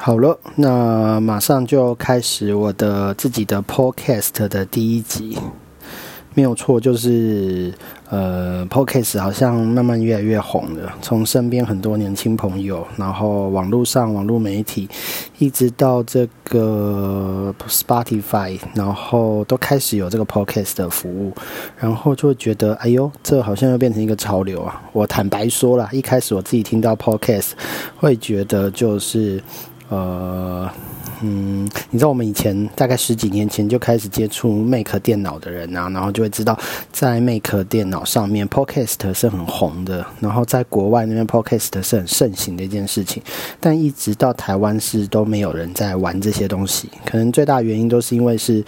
好了，那马上就开始我的自己的 podcast 的第一集，没有错，就是呃，podcast 好像慢慢越来越红了。从身边很多年轻朋友，然后网络上网络媒体，一直到这个 Spotify，然后都开始有这个 podcast 的服务，然后就会觉得，哎呦，这好像又变成一个潮流啊！我坦白说了，一开始我自己听到 podcast，会觉得就是。呃，嗯，你知道我们以前大概十几年前就开始接触 Mac 电脑的人啊，然后就会知道在 Mac 电脑上面 Podcast 是很红的，然后在国外那边 Podcast 是很盛行的一件事情，但一直到台湾是都没有人在玩这些东西，可能最大原因都是因为是。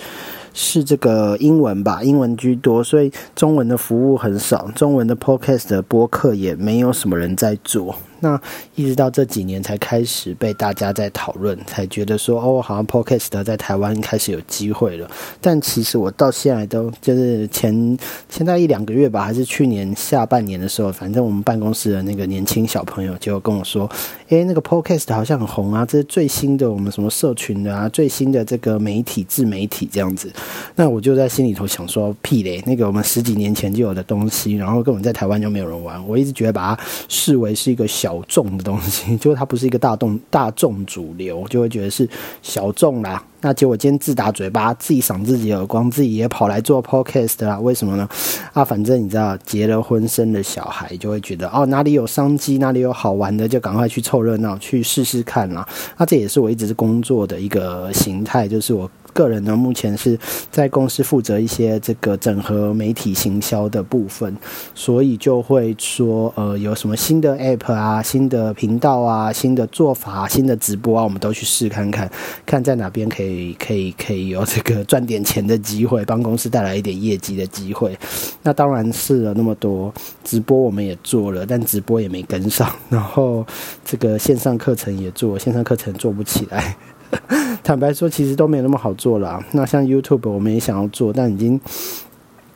是这个英文吧，英文居多，所以中文的服务很少，中文的 podcast 的播客也没有什么人在做。那一直到这几年才开始被大家在讨论，才觉得说哦，好像 podcast 在台湾开始有机会了。但其实我到现在都就是前前在一两个月吧，还是去年下半年的时候，反正我们办公室的那个年轻小朋友就跟我说，诶，那个 podcast 好像很红啊，这是最新的我们什么社群的啊，最新的这个媒体自媒体这样子。那我就在心里头想说，屁嘞，那个我们十几年前就有的东西，然后根本在台湾就没有人玩。我一直觉得把它视为是一个小小众的东西，就是它不是一个大众大众主流，就会觉得是小众啦。那结果今天自打嘴巴，自己赏自己耳光，自己也跑来做 podcast 啦？为什么呢？啊，反正你知道，结了婚生了小孩，就会觉得哦，哪里有商机，哪里有好玩的，就赶快去凑热闹，去试试看啦。那这也是我一直工作的一个形态，就是我。个人呢，目前是在公司负责一些这个整合媒体行销的部分，所以就会说，呃，有什么新的 app 啊、新的频道啊、新的做法、新的直播啊，我们都去试看看，看在哪边可以、可以、可以有这个赚点钱的机会，帮公司带来一点业绩的机会。那当然试了那么多直播，我们也做了，但直播也没跟上。然后这个线上课程也做，线上课程做不起来。坦白说，其实都没有那么好做了。那像 YouTube，我们也想要做，但已经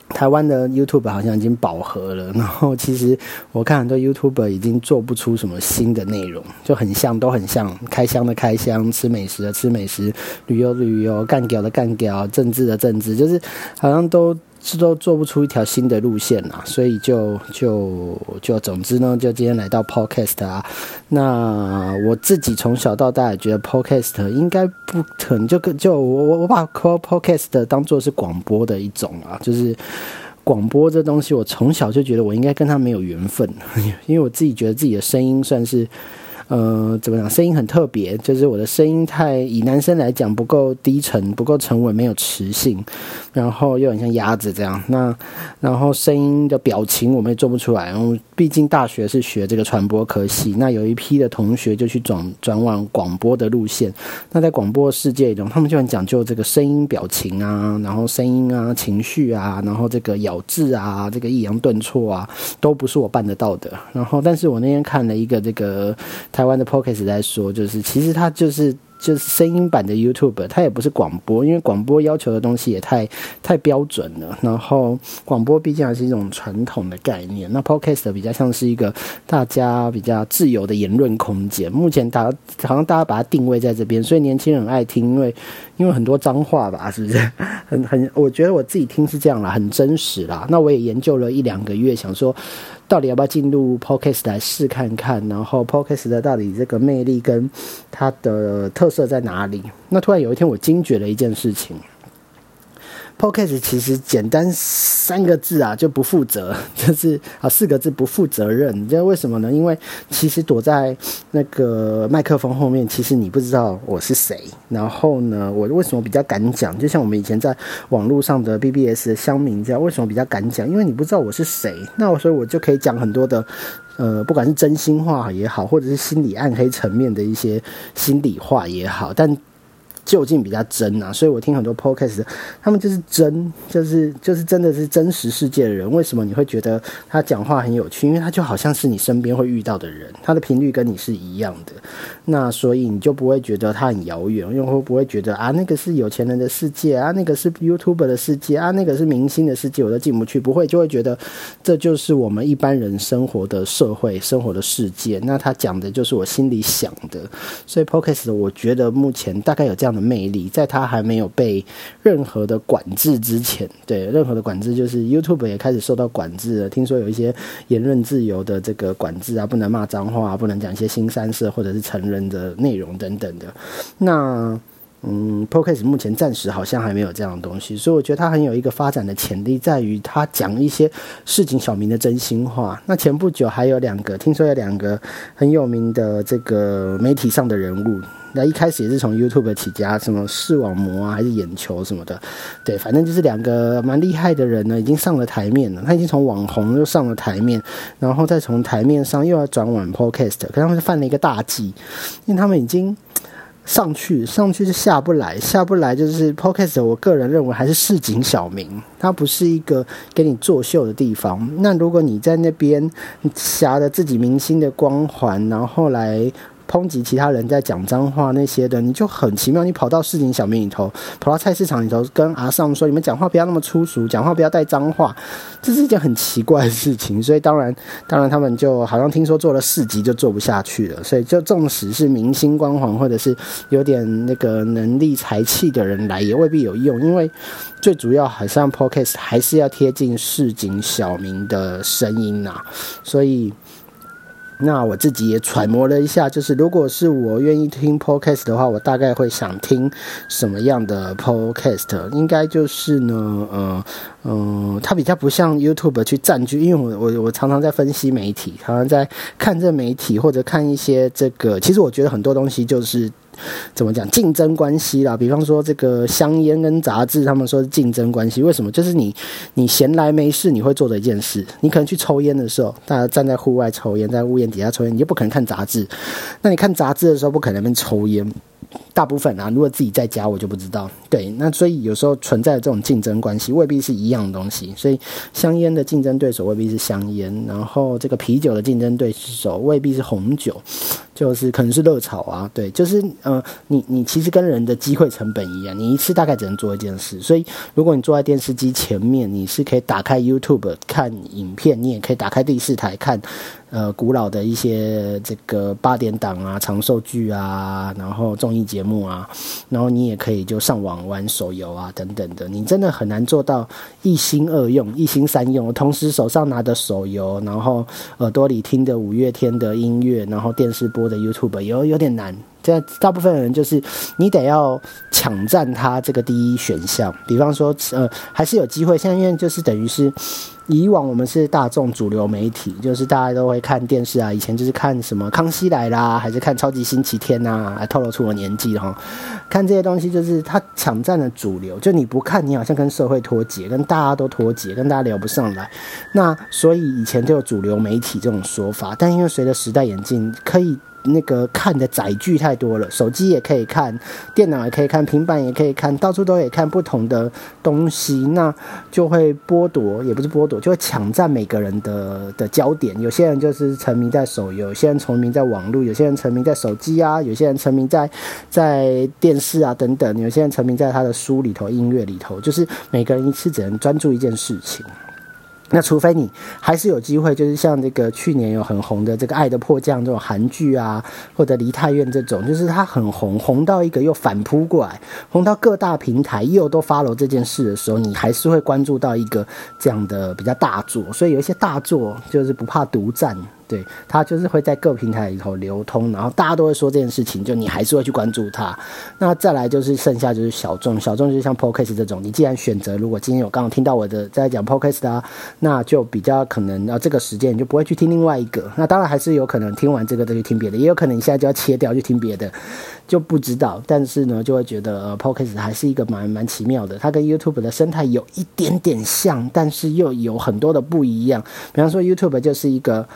台湾的 YouTube 好像已经饱和了。然后，其实我看很多 YouTube 已经做不出什么新的内容，就很像，都很像开箱的开箱，吃美食的吃美食，旅游旅游，干屌的干屌，政治的政治，就是好像都。是都做不出一条新的路线啦，所以就就就总之呢，就今天来到 Podcast 啊。那我自己从小到大也觉得 Podcast 应该不可能，就就我我我把 Podcast 当做是广播的一种啊，就是广播这东西，我从小就觉得我应该跟他没有缘分，因为我自己觉得自己的声音算是。呃，怎么讲？声音很特别，就是我的声音太以男生来讲不够低沉，不够沉稳，没有磁性，然后又很像鸭子这样。那然后声音的表情我们也做不出来。然后毕竟大学是学这个传播科系，那有一批的同学就去转转往广播的路线。那在广播世界中，他们就很讲究这个声音表情啊，然后声音啊、情绪啊，然后这个咬字啊，这个抑扬顿挫啊，都不是我办得到的。然后，但是我那天看了一个这个。台湾的 Podcast 在说，就是其实它就是。就是声音版的 YouTube，它也不是广播，因为广播要求的东西也太太标准了。然后广播毕竟还是一种传统的概念，那 Podcast 比较像是一个大家比较自由的言论空间。目前大好像大家把它定位在这边，所以年轻人爱听，因为因为很多脏话吧，是不是？很很，我觉得我自己听是这样啦，很真实啦。那我也研究了一两个月，想说到底要不要进入 Podcast 来试看看，然后 Podcast 的到底这个魅力跟它的特。色在哪里？那突然有一天，我惊觉了一件事情。P o c a s t 其实简单三个字啊，就不负责，就是啊四个字不负责任。你知道为什么呢？因为其实躲在那个麦克风后面，其实你不知道我是谁。然后呢，我为什么比较敢讲？就像我们以前在网络上的 BBS 的乡民这样，为什么比较敢讲？因为你不知道我是谁。那我所以我就可以讲很多的，呃，不管是真心话也好，或者是心理暗黑层面的一些心里话也好，但。就近比较真啊，所以我听很多 podcast，他们就是真，就是就是真的是真实世界的人。为什么你会觉得他讲话很有趣？因为他就好像是你身边会遇到的人，他的频率跟你是一样的，那所以你就不会觉得他很遥远，因为会不会觉得啊，那个是有钱人的世界啊，那个是 YouTuber 的世界啊，那个是明星的世界，我都进不去。不会，就会觉得这就是我们一般人生活的社会生活的世界。那他讲的就是我心里想的，所以 podcast 我觉得目前大概有这样。魅力，在它还没有被任何的管制之前，对任何的管制，就是 YouTube 也开始受到管制了。听说有一些言论自由的这个管制啊，不能骂脏话，不能讲一些新三色或者是成人的内容等等的。那嗯，Podcast 目前暂时好像还没有这样的东西，所以我觉得它很有一个发展的潜力，在于它讲一些市井小民的真心话。那前不久还有两个，听说有两个很有名的这个媒体上的人物。那一开始也是从 YouTube 起家，什么视网膜啊，还是眼球什么的，对，反正就是两个蛮厉害的人呢，已经上了台面了。他已经从网红又上了台面，然后再从台面上又要转往 Podcast，可他们是犯了一个大忌，因为他们已经上去，上去就下不来，下不来就是 Podcast。我个人认为还是市井小民，它不是一个给你作秀的地方。那如果你在那边挟着自己明星的光环，然后来。抨击其他人在讲脏话那些的，你就很奇妙。你跑到市井小民里头，跑到菜市场里头，跟阿尚说：“你们讲话不要那么粗俗，讲话不要带脏话。”这是一件很奇怪的事情。所以当然，当然他们就好像听说做了四集就做不下去了。所以就纵使是明星光环或者是有点那个能力才气的人来，也未必有用。因为最主要好像 Podcast 还是要贴近市井小民的声音呐。所以。那我自己也揣摩了一下，就是如果是我愿意听 podcast 的话，我大概会想听什么样的 podcast？应该就是呢，呃，嗯，它比较不像 YouTube 去占据，因为我我我常常在分析媒体，常常在看这媒体或者看一些这个，其实我觉得很多东西就是。怎么讲竞争关系啦？比方说这个香烟跟杂志，他们说是竞争关系。为什么？就是你你闲来没事，你会做的一件事。你可能去抽烟的时候，大家站在户外抽烟，在屋檐底下抽烟，你就不可能看杂志。那你看杂志的时候，不可能边抽烟。大部分啊，如果自己在家，我就不知道。对，那所以有时候存在这种竞争关系，未必是一样的东西。所以香烟的竞争对手未必是香烟，然后这个啤酒的竞争对手未必是红酒，就是可能是热炒啊。对，就是呃，你你其实跟人的机会成本一样，你一次大概只能做一件事。所以如果你坐在电视机前面，你是可以打开 YouTube 看影片，你也可以打开第四台看。呃，古老的一些这个八点档啊、长寿剧啊，然后综艺节目啊，然后你也可以就上网玩手游啊等等的。你真的很难做到一心二用、一心三用，同时手上拿的手游，然后耳朵里听的五月天的音乐，然后电视播的 YouTube，有有点难。这大部分人就是你得要抢占他这个第一选项。比方说，呃，还是有机会。现在因为就是等于是。以往我们是大众主流媒体，就是大家都会看电视啊。以前就是看什么《康熙来啦》，还是看《超级星期天》呐，透露出我年纪哈。看这些东西，就是他抢占了主流。就你不看，你好像跟社会脱节，跟大家都脱节，跟大家聊不上来。那所以以前就有主流媒体这种说法，但因为随着时代演进，可以。那个看的载具太多了，手机也可以看，电脑也可以看，平板也可以看，到处都可以看不同的东西，那就会剥夺，也不是剥夺，就会抢占每个人的的焦点。有些人就是沉迷在手游，有些人沉迷在网络，有些人沉迷在手机啊，有些人沉迷在在电视啊等等，有些人沉迷在他的书里头、音乐里头，就是每个人一次只能专注一件事情。那除非你还是有机会，就是像这个去年有很红的这个《爱的迫降》这种韩剧啊，或者《梨泰院》这种，就是它很红，红到一个又反扑过来，红到各大平台又都发了这件事的时候，你还是会关注到一个这样的比较大作。所以有一些大作就是不怕独占。对，它就是会在各平台里头流通，然后大家都会说这件事情，就你还是会去关注它。那再来就是剩下就是小众，小众就是像 podcast 这种，你既然选择，如果今天有刚刚听到我的在讲 podcast 啊，那就比较可能啊这个时间你就不会去听另外一个。那当然还是有可能听完这个再去听别的，也有可能你现在就要切掉去听别的，就不知道。但是呢，就会觉得呃 podcast 还是一个蛮蛮奇妙的，它跟 YouTube 的生态有一点点像，但是又有很多的不一样。比方说 YouTube 就是一个。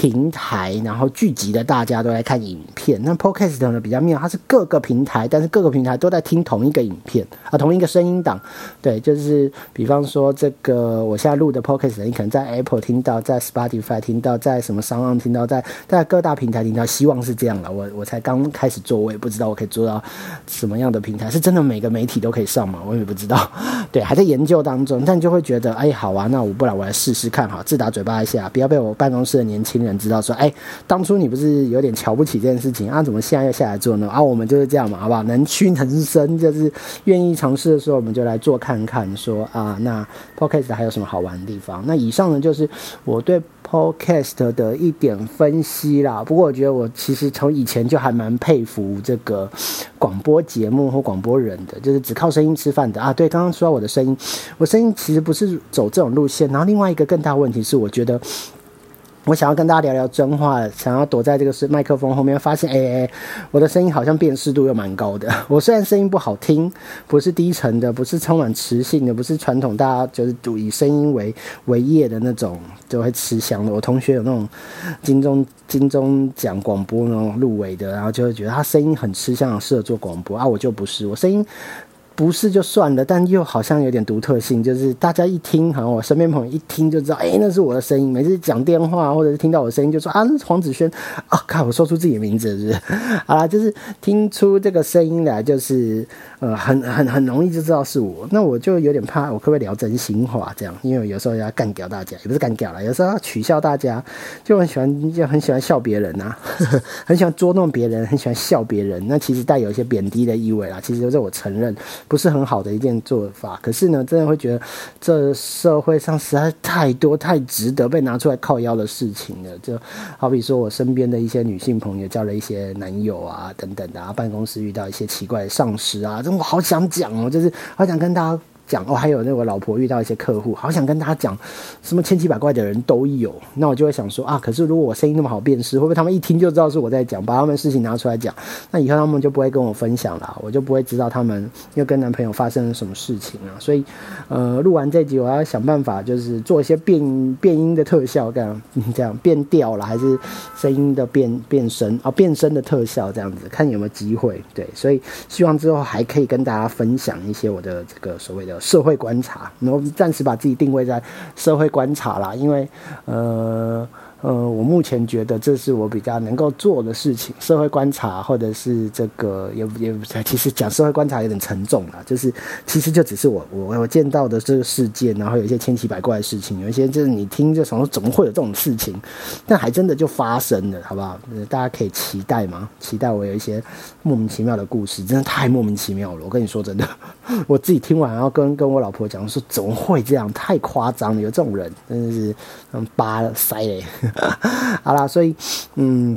平台，然后聚集的大家都在看影片。那 Podcast 呢比较妙，它是各个平台，但是各个平台都在听同一个影片啊，同一个声音档。对，就是比方说这个我现在录的 Podcast，你可能在 Apple 听到，在 Spotify 听到，在什么商岸听到，在在各大平台听到。希望是这样了。我我才刚开始做，我也不知道我可以做到什么样的平台，是真的每个媒体都可以上吗？我也不知道。对，还在研究当中。但就会觉得，哎，好啊，那我不然我来试试看，哈，自打嘴巴一下，不要被我办公室的年轻人。知道说，哎，当初你不是有点瞧不起这件事情啊？怎么现在又下来做呢？啊，我们就是这样嘛，好不好？能屈能伸，就是愿意尝试的时候，我们就来做看看。说啊，那 podcast 还有什么好玩的地方？那以上呢，就是我对 podcast 的一点分析啦。不过我觉得我其实从以前就还蛮佩服这个广播节目或广播人的，就是只靠声音吃饭的啊。对，刚刚说到我的声音，我声音其实不是走这种路线。然后另外一个更大问题是，我觉得。我想要跟大家聊聊真话，想要躲在这个是麦克风后面，发现哎哎，我的声音好像辨识度又蛮高的。我虽然声音不好听，不是低沉的，不是充满磁性的，不是传统大家就是读以声音为为业的那种就会吃香的。我同学有那种金钟金钟奖广播那种入围的，然后就会觉得他声音很吃香，适合做广播啊。我就不是，我声音。不是就算了，但又好像有点独特性，就是大家一听，好像我身边朋友一听就知道，哎，那是我的声音。每次讲电话或者是听到我声音，就说啊，是黄子轩啊，看我说出自己的名字是不是？好啦，就是听出这个声音来，就是呃，很很很容易就知道是我。那我就有点怕，我可不可以聊真心话这样？因为有时候要干掉大家，也不是干掉了，有时候要取笑大家，就很喜欢就很喜欢笑别人呐，很喜欢捉弄别人，很喜欢笑别人。那其实带有一些贬低的意味啦。其实这我承认。不是很好的一件做法，可是呢，真的会觉得这社会上实在太多太值得被拿出来靠腰的事情了。就好比说我身边的一些女性朋友交了一些男友啊，等等的啊，办公室遇到一些奇怪的上司啊，这我好想讲哦，就是好想跟大家。讲哦，还有那个老婆遇到一些客户，好想跟大家讲，什么千奇百怪的人都有。那我就会想说啊，可是如果我声音那么好辨识，会不会他们一听就知道是我在讲，把他们事情拿出来讲？那以后他们就不会跟我分享了，我就不会知道他们又跟男朋友发生了什么事情啊。所以，呃，录完这集，我要想办法，就是做一些变变音的特效，这样这样变调了，还是声音的变变声啊，变声的特效这样子，看有没有机会。对，所以希望之后还可以跟大家分享一些我的这个所谓的。社会观察，然后暂时把自己定位在社会观察啦，因为，呃。呃，我目前觉得这是我比较能够做的事情，社会观察，或者是这个也也其实讲社会观察有点沉重了，就是其实就只是我我我见到的这个事件，然后有一些千奇百怪的事情，有一些就是你听就想说怎么会有这种事情，但还真的就发生了，好不好？大家可以期待吗？期待我有一些莫名其妙的故事，真的太莫名其妙了。我跟你说真的，我自己听完然后跟跟我老婆讲说怎么会这样，太夸张了，有这种人真的是嗯扒塞嘞。好啦，所以，嗯，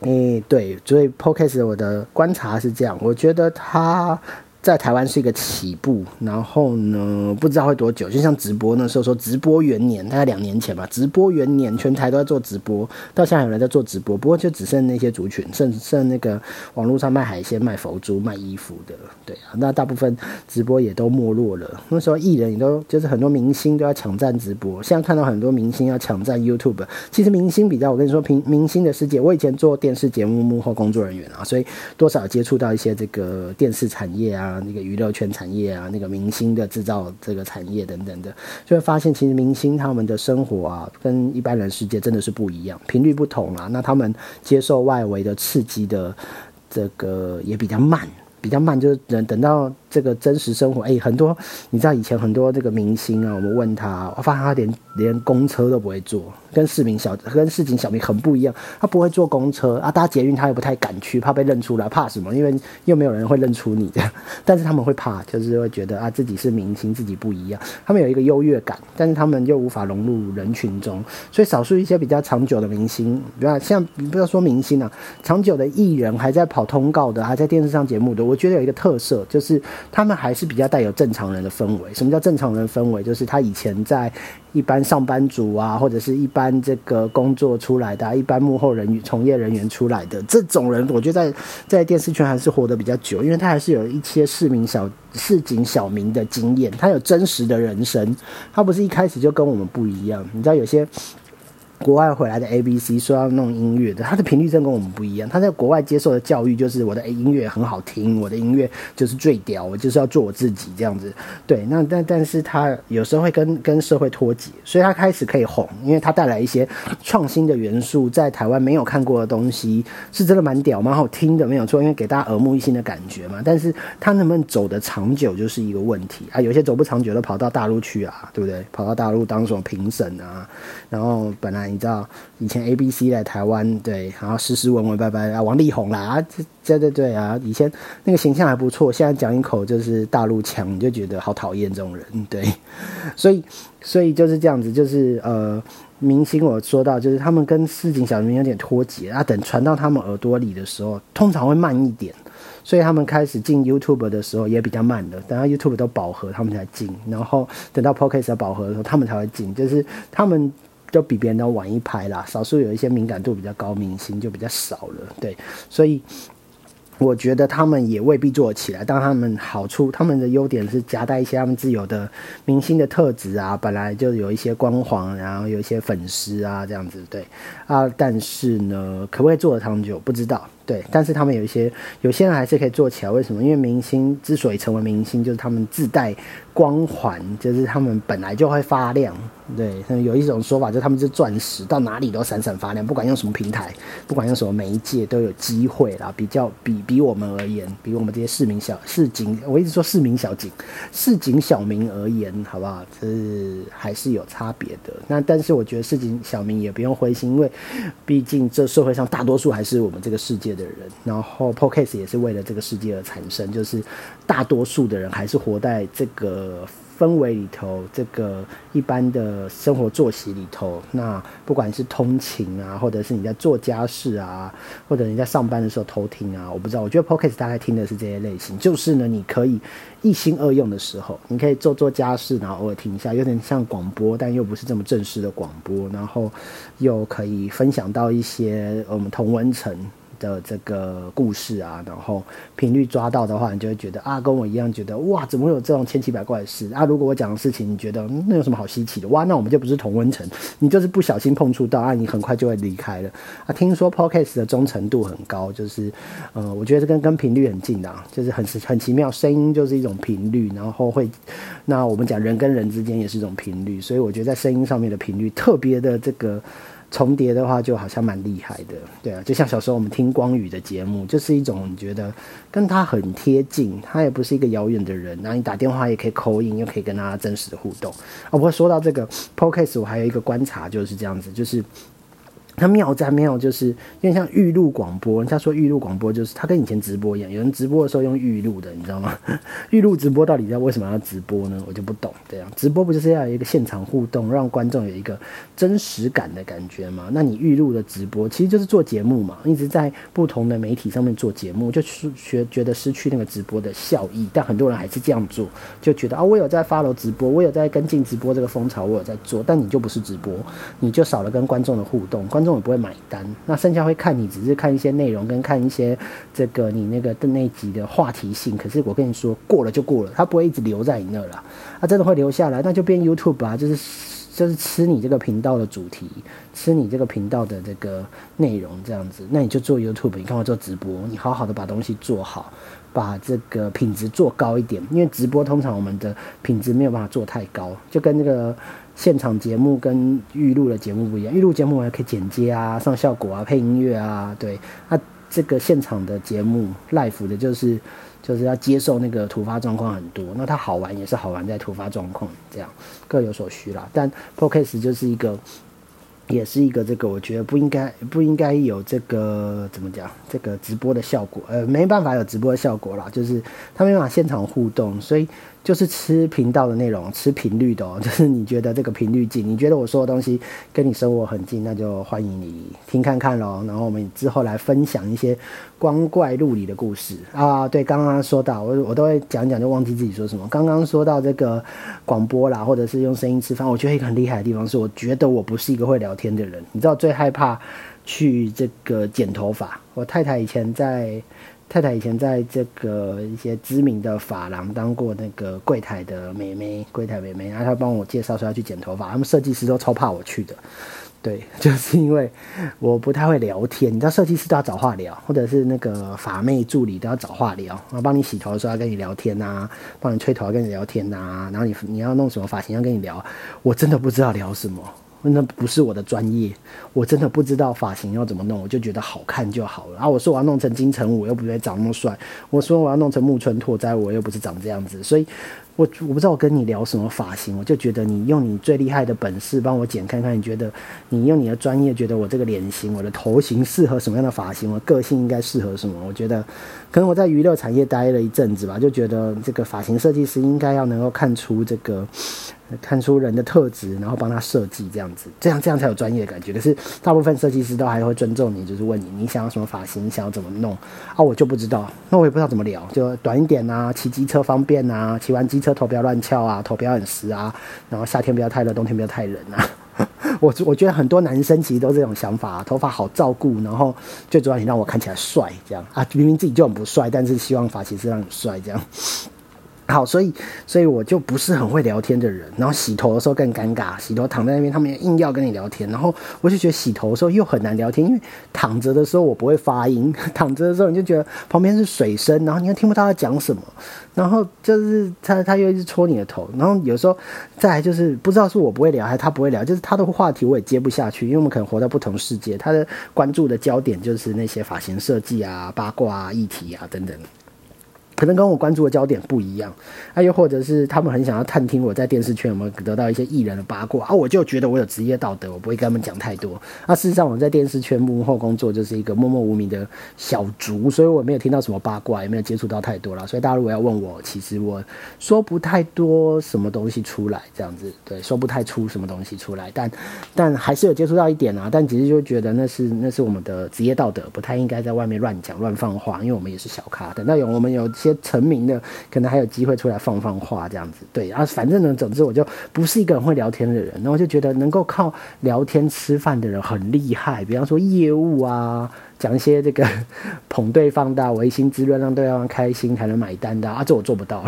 诶，对，所以 Podcast 我的观察是这样，我觉得他。在台湾是一个起步，然后呢，不知道会多久。就像直播那时候说，直播元年，大概两年前吧。直播元年，全台都在做直播，到现在有人在做直播，不过就只剩那些族群，剩剩那个网络上卖海鲜、卖佛珠、卖衣服的，对啊。那大部分直播也都没落了。那时候艺人也都就是很多明星都要抢占直播，现在看到很多明星要抢占 YouTube。其实明星比较，我跟你说，明明星的世界，我以前做电视节目幕后工作人员啊，所以多少接触到一些这个电视产业啊。啊，那个娱乐圈产业啊，那个明星的制造这个产业等等的，就会发现其实明星他们的生活啊，跟一般人世界真的是不一样，频率不同啊。那他们接受外围的刺激的这个也比较慢，比较慢，就是等等到。这个真实生活，哎，很多你知道以前很多这个明星啊，我们问他，我发现他连连公车都不会坐，跟市民小跟市井小民很不一样，他不会坐公车啊，搭捷运他也不太敢去，怕被认出来，怕什么？因为又没有人会认出你这样，但是他们会怕，就是会觉得啊自己是明星，自己不一样，他们有一个优越感，但是他们又无法融入人群中，所以少数一些比较长久的明星，比方像不要说明星啊，长久的艺人还在跑通告的，还在电视上节目的，我觉得有一个特色就是。他们还是比较带有正常人的氛围。什么叫正常人氛围？就是他以前在一般上班族啊，或者是一般这个工作出来的，一般幕后人员、从业人员出来的这种人，我觉得在在电视圈还是活得比较久，因为他还是有一些市民小市井小民的经验，他有真实的人生，他不是一开始就跟我们不一样。你知道有些。国外回来的 A B C 说要弄音乐的，他的频率真跟我们不一样。他在国外接受的教育就是我的音乐很好听，我的音乐就是最屌，我就是要做我自己这样子。对，那但但是他有时候会跟跟社会脱节，所以他开始可以红，因为他带来一些创新的元素，在台湾没有看过的东西，是真的蛮屌蛮好听的，没有错，因为给大家耳目一新的感觉嘛。但是他能不能走得长久就是一个问题啊。有些走不长久的跑到大陆去啊，对不对？跑到大陆当什么评审啊，然后本来。你知道以前 A B C 来台湾，对，然后斯斯文文拜拜啊，王力宏啦啊，对对对啊，以前那个形象还不错，现在讲一口就是大陆腔，你就觉得好讨厌这种人，对，所以所以就是这样子，就是呃，明星我说到就是他们跟市井小民有点脱节啊，等传到他们耳朵里的时候，通常会慢一点，所以他们开始进 YouTube 的时候也比较慢的，等到 YouTube 都饱和，他们才进，然后等到 Podcast 饱和的时候，他们才会进，就是他们。就比别人都晚一拍啦，少数有一些敏感度比较高明星就比较少了，对，所以我觉得他们也未必做得起来。但他们好处，他们的优点是夹带一些他们自有的明星的特质啊，本来就有一些光环，然后有一些粉丝啊，这样子，对啊。但是呢，可不可以做得长久，不知道。对，但是他们有一些有些人还是可以做起来，为什么？因为明星之所以成为明星，就是他们自带光环，就是他们本来就会发亮。对，有一种说法，就是他们是钻石，到哪里都闪闪发亮，不管用什么平台，不管用什么媒介，都有机会啦。比较比比我们而言，比我们这些市民小市井，我一直说市民小井，市井小民而言，好不好？这还是有差别的。那但是我觉得市井小民也不用灰心，因为毕竟这社会上大多数还是我们这个世界的。的人，然后 Podcast 也是为了这个世界而产生，就是大多数的人还是活在这个。氛围里头，这个一般的生活作息里头，那不管是通勤啊，或者是你在做家事啊，或者你在上班的时候偷听啊，我不知道。我觉得 Podcast 大概听的是这些类型，就是呢，你可以一心二用的时候，你可以做做家事，然后偶尔听一下，有点像广播，但又不是这么正式的广播，然后又可以分享到一些我们同温层。的这个故事啊，然后频率抓到的话，你就会觉得啊，跟我一样觉得哇，怎么会有这种千奇百怪的事啊？如果我讲的事情，你觉得那有什么好稀奇的？哇，那我们就不是同温层，你就是不小心碰触到啊，你很快就会离开了啊。听说 podcast 的忠诚度很高，就是呃，我觉得跟跟频率很近的，啊就是很很奇妙，声音就是一种频率，然后会那我们讲人跟人之间也是一种频率，所以我觉得在声音上面的频率特别的这个。重叠的话就好像蛮厉害的，对啊，就像小时候我们听光宇的节目，就是一种觉得跟他很贴近，他也不是一个遥远的人，然后你打电话也可以口音，又可以跟他真实的互动。哦，不过说到这个 podcast，我还有一个观察就是这样子，就是。他妙在妙，就是因为像预录广播，人家说预录广播就是它跟以前直播一样，有人直播的时候用预录的，你知道吗？预录直播到底在为什么要直播呢？我就不懂。这样直播不就是要有一个现场互动，让观众有一个真实感的感觉吗？那你预录的直播其实就是做节目嘛，一直在不同的媒体上面做节目，就觉觉得失去那个直播的效益。但很多人还是这样做，就觉得啊，我有在发楼直播，我有在跟进直播这个风潮，我有在做，但你就不是直播，你就少了跟观众的互动，观众。也不会买单，那剩下会看你，只是看一些内容跟看一些这个你那个的那集的话题性。可是我跟你说，过了就过了，他不会一直留在你那了。他真的会留下来，那就变 YouTube 啊，就是就是吃你这个频道的主题，吃你这个频道的这个内容这样子。那你就做 YouTube，你看我做直播，你好好的把东西做好，把这个品质做高一点。因为直播通常我们的品质没有办法做太高，就跟那个。现场节目跟预录的节目不一样，预录节目我还可以剪接啊、上效果啊、配音乐啊，对。那这个现场的节目 live 的，就是就是要接受那个突发状况很多。那它好玩也是好玩在突发状况这样，各有所需啦。但 p o c a s t 就是一个。也是一个这个，我觉得不应该不应该有这个怎么讲，这个直播的效果，呃，没办法有直播的效果啦，就是他没办法现场互动，所以就是吃频道的内容，吃频率的哦，就是你觉得这个频率近，你觉得我说的东西跟你生活很近，那就欢迎你听看看喽。然后我们之后来分享一些光怪陆离的故事啊。对，刚刚说到我我都会讲讲就忘记自己说什么。刚刚说到这个广播啦，或者是用声音吃饭，我觉得一个很厉害的地方是，我觉得我不是一个会聊。天的人，你知道最害怕去这个剪头发。我太太以前在太太以前在这个一些知名的发廊当过那个柜台的美眉，柜台美眉，然后她帮我介绍说要去剪头发，他们设计师都超怕我去的。对，就是因为我不太会聊天，你知道设计师都要找话聊，或者是那个法妹助理都要找话聊，然后帮你洗头的时候要跟你聊天呐，帮你吹头要跟你聊天呐，然后你你要弄什么发型要跟你聊，我真的不知道聊什么。那不是我的专业，我真的不知道发型要怎么弄，我就觉得好看就好了。然后我说我要弄成金城武，又不会长那么帅；我说我要弄成木村拓哉，我又不是长这样子。所以，我我不知道我跟你聊什么发型，我就觉得你用你最厉害的本事帮我剪看看，你觉得你用你的专业，觉得我这个脸型、我的头型适合什么样的发型，我个性应该适合什么？我觉得，可能我在娱乐产业待了一阵子吧，就觉得这个发型设计师应该要能够看出这个。看出人的特质，然后帮他设计这样子，这样这样才有专业的感觉。可是大部分设计师都还会尊重你，就是问你你想要什么发型，你想要怎么弄啊？我就不知道，那我也不知道怎么聊，就短一点啊，骑机车方便啊，骑完机车头不要乱翘啊，头不要很湿啊，然后夏天不要太热，冬天不要太冷啊。我我觉得很多男生其实都这种想法，头发好照顾，然后最主要你让我看起来帅，这样啊，明明自己就很不帅，但是希望发型师让你帅这样。好，所以，所以我就不是很会聊天的人。然后洗头的时候更尴尬，洗头躺在那边，他们硬要跟你聊天。然后我就觉得洗头的时候又很难聊天，因为躺着的时候我不会发音，躺着的时候你就觉得旁边是水声，然后你又听不到他讲什么。然后就是他他又一直戳你的头。然后有时候再来就是不知道是我不会聊还是他不会聊，就是他的话题我也接不下去，因为我们可能活在不同世界。他的关注的焦点就是那些发型设计啊、八卦啊、议题啊等等。可能跟我关注的焦点不一样，啊，又或者是他们很想要探听我在电视圈有没有得到一些艺人的八卦啊，我就觉得我有职业道德，我不会跟他们讲太多。啊，事实上我在电视圈幕后工作就是一个默默无名的小卒，所以我没有听到什么八卦，也没有接触到太多了。所以大家如果要问我，其实我说不太多什么东西出来，这样子，对，说不太出什么东西出来，但但还是有接触到一点啊。但其实就觉得那是那是我们的职业道德，不太应该在外面乱讲乱放话，因为我们也是小咖。等到有我们有些。成名的可能还有机会出来放放话这样子，对，然后反正呢，总之我就不是一个很会聊天的人，然后就觉得能够靠聊天吃饭的人很厉害，比方说业务啊，讲一些这个 捧对方的、唯心之论，让对方开心才能买单的啊，这我做不到。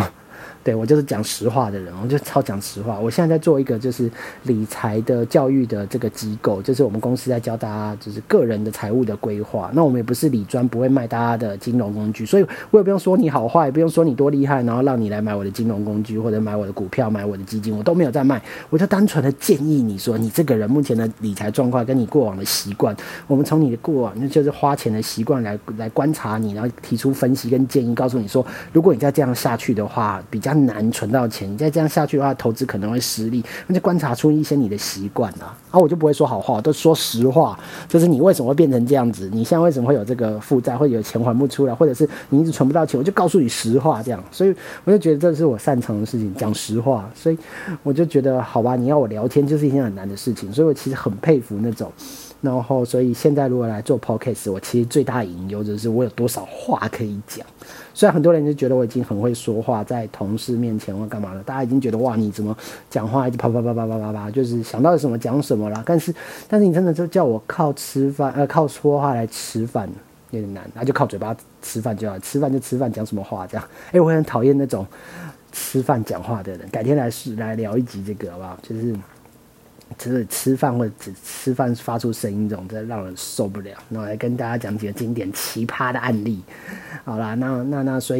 对我就是讲实话的人，我就超讲实话。我现在在做一个就是理财的教育的这个机构，就是我们公司在教大家就是个人的财务的规划。那我们也不是理专，不会卖大家的金融工具，所以我也不用说你好坏，也不用说你多厉害，然后让你来买我的金融工具或者买我的股票、买我的基金，我都没有在卖。我就单纯的建议你说，你这个人目前的理财状况跟你过往的习惯，我们从你的过往那就是花钱的习惯来来观察你，然后提出分析跟建议，告诉你说，如果你再这样下去的话，比较。难存到钱，你再这样下去的话，投资可能会失利。那就观察出一些你的习惯啊，啊，我就不会说好话，都说实话。就是你为什么会变成这样子？你现在为什么会有这个负债，会有钱还不出来，或者是你一直存不到钱？我就告诉你实话，这样。所以我就觉得这是我擅长的事情，讲实话。所以我就觉得，好吧，你要我聊天就是一件很难的事情。所以我其实很佩服那种。然后，所以现在如果来做 podcast，我其实最大的隐忧就是我有多少话可以讲。虽然很多人就觉得我已经很会说话，在同事面前或干嘛了，大家已经觉得哇，你怎么讲话一直啪啪啪啪啪啪啪，就是想到什么讲什么啦。但是，但是你真的就叫我靠吃饭呃靠说话来吃饭有点难，那就靠嘴巴吃饭就好，吃饭就吃饭，讲什么话这样？哎，我很讨厌那种吃饭讲话的人。改天来试来聊一集这个好不好？就是。只是吃饭或者只吃饭发出声音这种，真的让人受不了。那我来跟大家讲几个经典奇葩的案例。好啦，那那那所以。